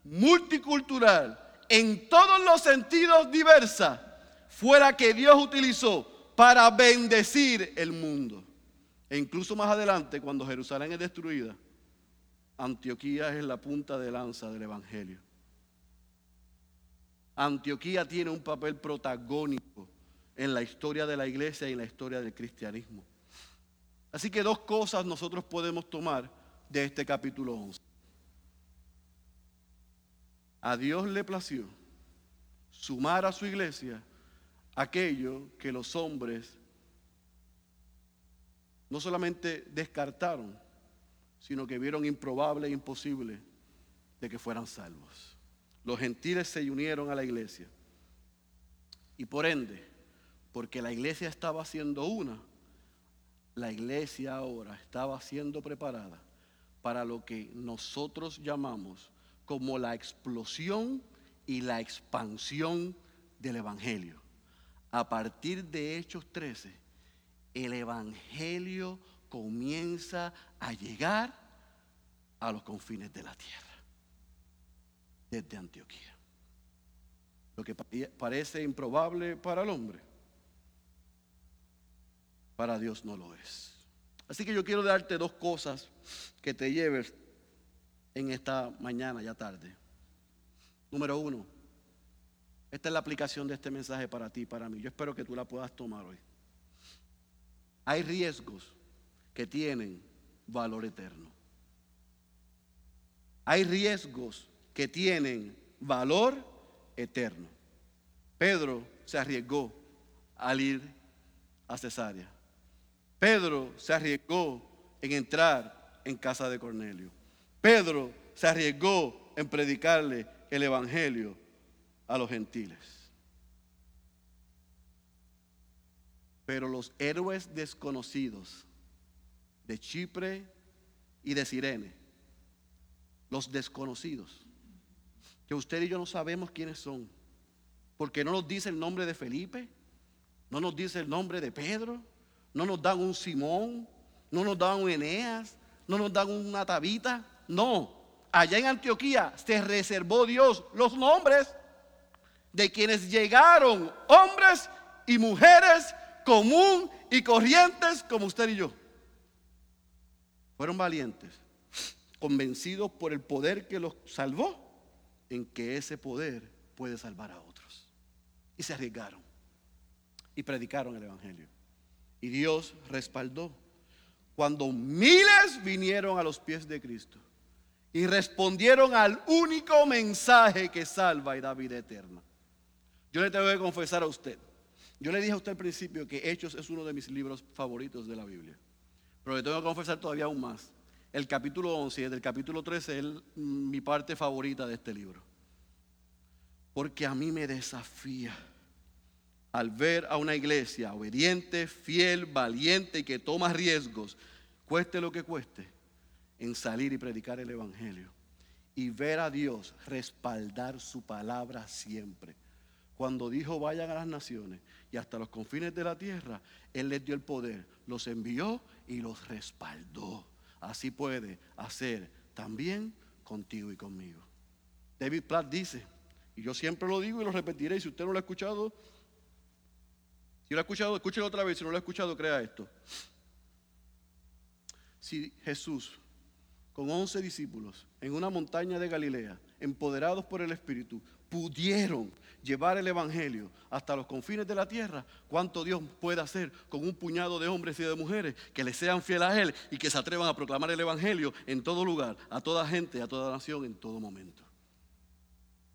multicultural, en todos los sentidos diversa, fuera que Dios utilizó para bendecir el mundo. E incluso más adelante, cuando Jerusalén es destruida, Antioquía es la punta de lanza del Evangelio. Antioquía tiene un papel protagónico en la historia de la iglesia y en la historia del cristianismo. Así que dos cosas nosotros podemos tomar de este capítulo 11. A Dios le plació sumar a su iglesia aquello que los hombres no solamente descartaron, sino que vieron improbable e imposible de que fueran salvos. Los gentiles se unieron a la iglesia. Y por ende, porque la iglesia estaba siendo una, la iglesia ahora estaba siendo preparada para lo que nosotros llamamos como la explosión y la expansión del Evangelio. A partir de Hechos 13, el Evangelio comienza a llegar a los confines de la tierra, desde Antioquía. Lo que parece improbable para el hombre, para Dios no lo es. Así que yo quiero darte dos cosas que te lleves en esta mañana, ya tarde. Número uno, esta es la aplicación de este mensaje para ti para mí. Yo espero que tú la puedas tomar hoy. Hay riesgos que tienen valor eterno. Hay riesgos que tienen valor eterno. Pedro se arriesgó al ir a Cesarea. Pedro se arriesgó en entrar en casa de Cornelio. Pedro se arriesgó en predicarle el Evangelio a los gentiles. Pero los héroes desconocidos de Chipre y de Sirene. Los desconocidos. Que usted y yo no sabemos quiénes son. Porque no nos dice el nombre de Felipe. No nos dice el nombre de Pedro. No nos dan un Simón. No nos dan un Eneas. No nos dan una Tabita. No. Allá en Antioquía se reservó Dios los nombres de quienes llegaron, hombres y mujeres común y corrientes como usted y yo. Fueron valientes, convencidos por el poder que los salvó, en que ese poder puede salvar a otros. Y se arriesgaron y predicaron el Evangelio. Y Dios respaldó cuando miles vinieron a los pies de Cristo y respondieron al único mensaje que salva y da vida eterna. Yo le tengo que confesar a usted. Yo le dije a usted al principio que Hechos es uno de mis libros favoritos de la Biblia. Pero le tengo que confesar todavía aún más. El capítulo 11 y el capítulo 13 es mi parte favorita de este libro. Porque a mí me desafía al ver a una iglesia obediente, fiel, valiente y que toma riesgos, cueste lo que cueste, en salir y predicar el Evangelio. Y ver a Dios respaldar su palabra siempre. Cuando dijo vayan a las naciones y hasta los confines de la tierra, Él les dio el poder, los envió y los respaldó. Así puede hacer también contigo y conmigo. David Platt dice Y yo siempre lo digo y lo repetiré. Si usted no lo ha escuchado, si lo ha escuchado, escúchelo otra vez. Si no lo ha escuchado, crea esto. Si Jesús, con once discípulos, en una montaña de Galilea, empoderados por el Espíritu, pudieron llevar el Evangelio hasta los confines de la tierra, cuánto Dios puede hacer con un puñado de hombres y de mujeres que le sean fieles a Él y que se atrevan a proclamar el Evangelio en todo lugar, a toda gente, a toda nación, en todo momento.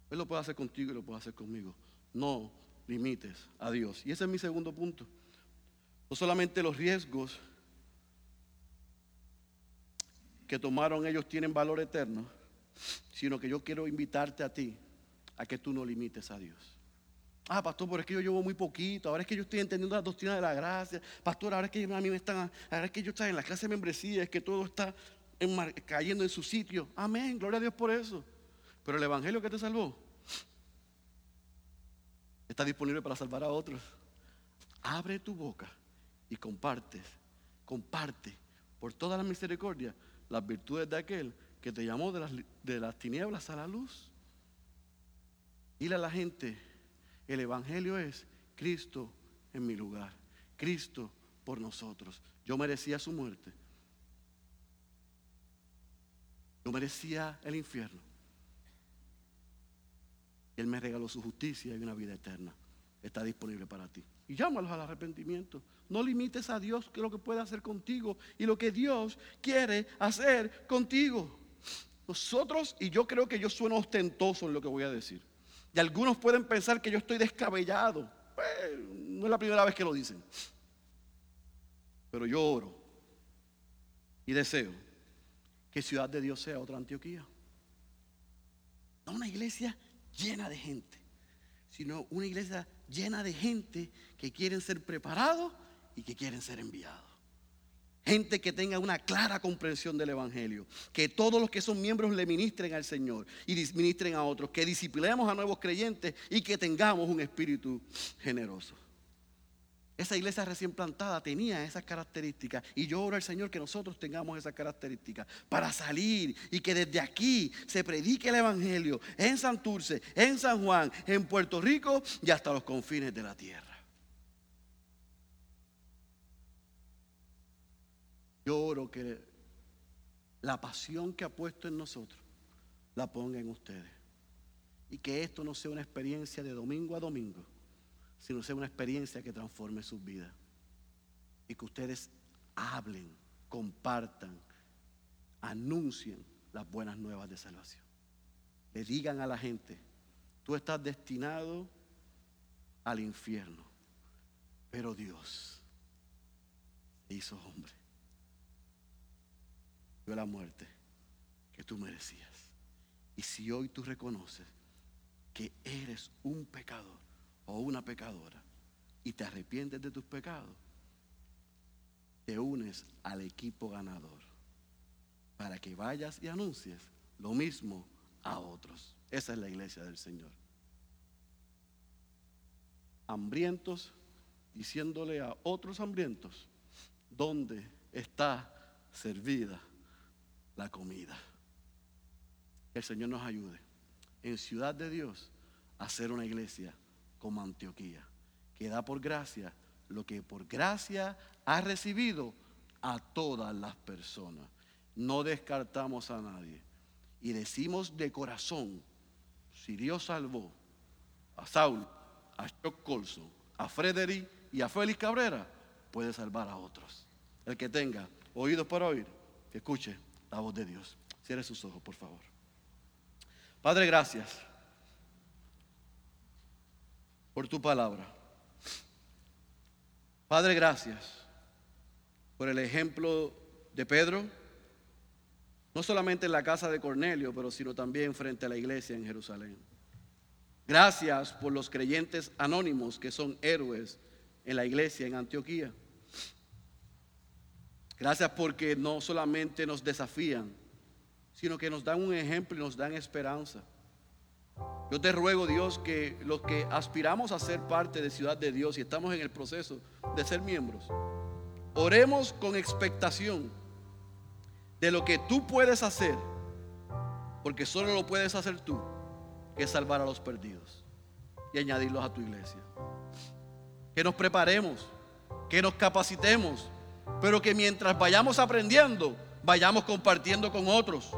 Él lo puede hacer contigo y lo puede hacer conmigo. No limites a Dios. Y ese es mi segundo punto. No solamente los riesgos que tomaron ellos tienen valor eterno, sino que yo quiero invitarte a ti a que tú no limites a Dios. Ah, pastor, pero es que yo llevo muy poquito. Ahora es que yo estoy entendiendo la doctrina de la gracia. Pastor, ahora es que a mí me están, ahora es que yo estoy en la clase de membresía, es que todo está cayendo en su sitio. Amén, gloria a Dios por eso. Pero el evangelio que te salvó está disponible para salvar a otros. Abre tu boca y compartes, comparte por toda la misericordia las virtudes de aquel que te llamó de las, tinieblas a la luz. Dile a la gente, el Evangelio es Cristo en mi lugar, Cristo por nosotros. Yo merecía su muerte. Yo merecía el infierno. Él me regaló su justicia y una vida eterna. Está disponible para ti. Y llámalos al arrepentimiento. No limites a Dios que lo que puede hacer contigo y lo que Dios quiere hacer contigo. Nosotros, y yo creo que yo sueno ostentoso en lo que voy a decir. Y algunos pueden pensar que yo estoy descabellado. Pues, no es la primera vez que lo dicen. Pero yo oro y deseo que Ciudad de Dios sea otra Antioquía. No una iglesia llena de gente, sino una iglesia llena de gente que quieren ser preparados y que quieren ser enviados. Gente que tenga una clara comprensión del Evangelio. Que todos los que son miembros le ministren al Señor y ministren a otros. Que disciplinemos a nuevos creyentes y que tengamos un espíritu generoso. Esa iglesia recién plantada tenía esas características. Y yo oro al Señor que nosotros tengamos esas características para salir y que desde aquí se predique el Evangelio en Santurce, en San Juan, en Puerto Rico y hasta los confines de la tierra. Yo oro que la pasión que ha puesto en nosotros la ponga en ustedes. Y que esto no sea una experiencia de domingo a domingo, sino sea una experiencia que transforme sus vidas. Y que ustedes hablen, compartan, anuncien las buenas nuevas de salvación. Le digan a la gente, tú estás destinado al infierno, pero Dios hizo hombre la muerte que tú merecías. Y si hoy tú reconoces que eres un pecador o una pecadora y te arrepientes de tus pecados, te unes al equipo ganador para que vayas y anuncies lo mismo a otros. Esa es la iglesia del Señor. Hambrientos diciéndole a otros hambrientos dónde está servida la comida. Que el Señor nos ayude en Ciudad de Dios a hacer una iglesia como Antioquía, que da por gracia lo que por gracia ha recibido a todas las personas. No descartamos a nadie. Y decimos de corazón, si Dios salvó a Saul, a Chuck Colson, a Frederick y a Félix Cabrera, puede salvar a otros. El que tenga oídos para oír, que escuche la voz de Dios. Cierre sus ojos, por favor. Padre, gracias por tu palabra. Padre, gracias por el ejemplo de Pedro, no solamente en la casa de Cornelio, pero sino también frente a la iglesia en Jerusalén. Gracias por los creyentes anónimos que son héroes en la iglesia en Antioquía. Gracias porque no solamente nos desafían, sino que nos dan un ejemplo y nos dan esperanza. Yo te ruego, Dios, que los que aspiramos a ser parte de Ciudad de Dios y estamos en el proceso de ser miembros, oremos con expectación de lo que tú puedes hacer, porque solo lo puedes hacer tú, que es salvar a los perdidos y añadirlos a tu iglesia. Que nos preparemos, que nos capacitemos, pero que mientras vayamos aprendiendo, vayamos compartiendo con otros.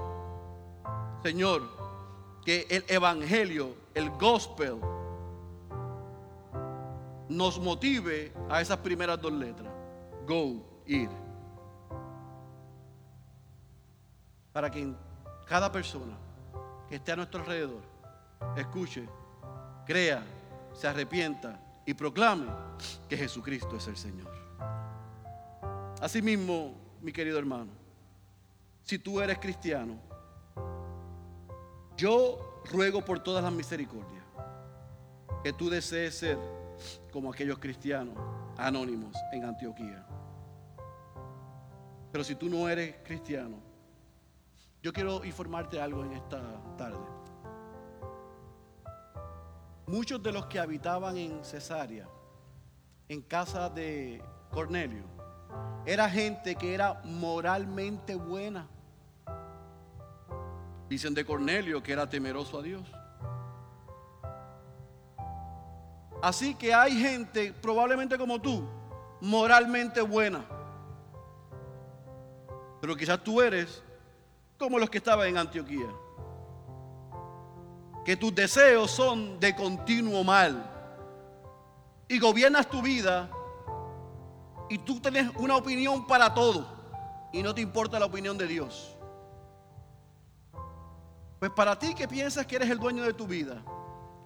Señor, que el Evangelio, el Gospel, nos motive a esas primeras dos letras. Go, ir. Para que cada persona que esté a nuestro alrededor escuche, crea, se arrepienta y proclame que Jesucristo es el Señor. Asimismo, mi querido hermano, si tú eres cristiano, yo ruego por todas las misericordias que tú desees ser como aquellos cristianos anónimos en Antioquía. Pero si tú no eres cristiano, yo quiero informarte algo en esta tarde. Muchos de los que habitaban en Cesarea, en casa de Cornelio, era gente que era moralmente buena. Dicen de Cornelio que era temeroso a Dios. Así que hay gente, probablemente como tú, moralmente buena. Pero quizás tú eres como los que estaban en Antioquía. Que tus deseos son de continuo mal. Y gobiernas tu vida y tú tienes una opinión para todo. Y no te importa la opinión de Dios. Pues para ti que piensas que eres el dueño de tu vida.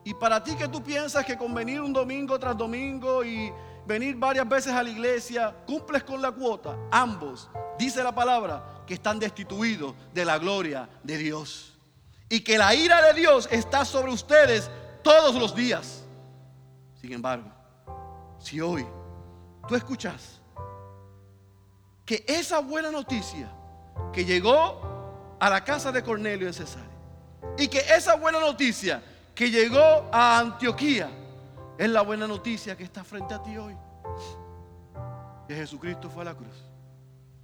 Y para ti que tú piensas que con venir un domingo tras domingo y venir varias veces a la iglesia, cumples con la cuota. Ambos, dice la palabra, que están destituidos de la gloria de Dios. Y que la ira de Dios está sobre ustedes todos los días. Sin embargo, si hoy tú escuchas que esa buena noticia que llegó a la casa de Cornelio en Cesarea y que esa buena noticia que llegó a Antioquía es la buena noticia que está frente a ti hoy. Que Jesucristo fue a la cruz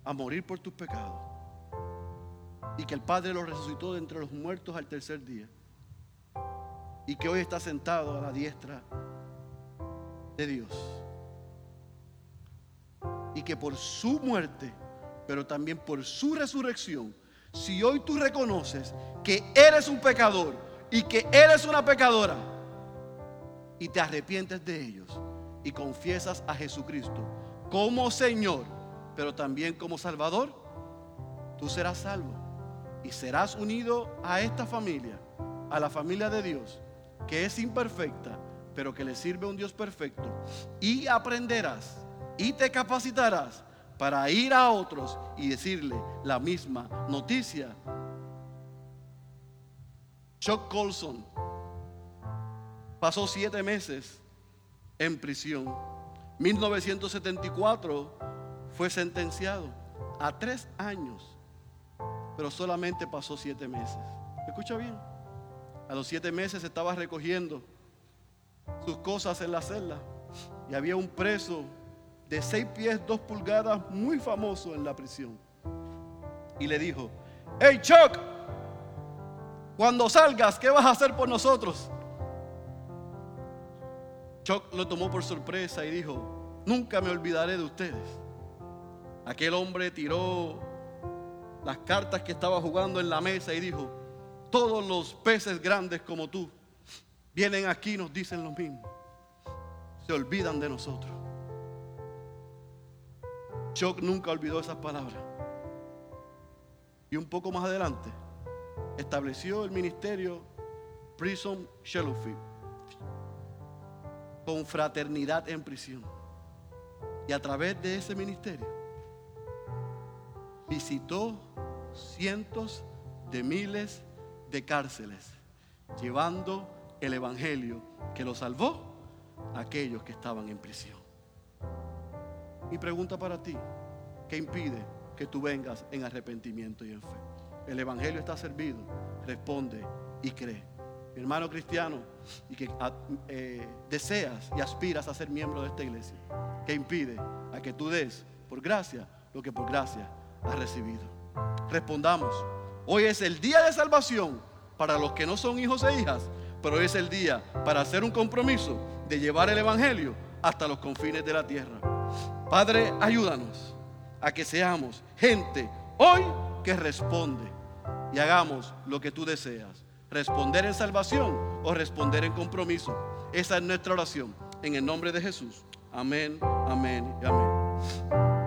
a morir por tus pecados y que el Padre lo resucitó de entre los muertos al tercer día y que hoy está sentado a la diestra de Dios y que por su muerte, pero también por su resurrección, si hoy tú reconoces que eres un pecador y que eres una pecadora y te arrepientes de ellos y confiesas a Jesucristo como Señor, pero también como Salvador, tú serás salvo y serás unido a esta familia, a la familia de Dios, que es imperfecta, pero que le sirve a un Dios perfecto, y aprenderás y te capacitarás para ir a otros y decirle la misma noticia. Chuck Colson pasó siete meses en prisión. 1974 fue sentenciado a tres años, pero solamente pasó siete meses. ¿Escucha bien? A los siete meses estaba recogiendo sus cosas en la celda y había un preso de seis pies, dos pulgadas, muy famoso en la prisión. Y le dijo, hey Chuck, cuando salgas, ¿qué vas a hacer por nosotros? Chuck lo tomó por sorpresa y dijo, nunca me olvidaré de ustedes. Aquel hombre tiró las cartas que estaba jugando en la mesa y dijo, todos los peces grandes como tú vienen aquí y nos dicen lo mismo. Se olvidan de nosotros. Chuck nunca olvidó esas palabras. Y un poco más adelante estableció el ministerio Prison Fellowship con fraternidad en prisión. Y a través de ese ministerio visitó cientos de miles de cárceles, llevando el Evangelio que lo salvó a aquellos que estaban en prisión. Mi pregunta para ti, ¿qué impide que tú vengas en arrepentimiento y en fe? El Evangelio está servido, responde y cree. Hermano cristiano, y que ah, eh, deseas y aspiras a ser miembro de esta iglesia, ¿qué impide a que tú des por gracia lo que por gracia has recibido? Respondamos, hoy es el día de salvación para los que no son hijos e hijas, pero hoy es el día para hacer un compromiso de llevar el Evangelio hasta los confines de la tierra. Padre, ayúdanos a que seamos gente hoy que responde y hagamos lo que tú deseas. Responder en salvación o responder en compromiso. Esa es nuestra oración. En el nombre de Jesús. Amén, amén y amén.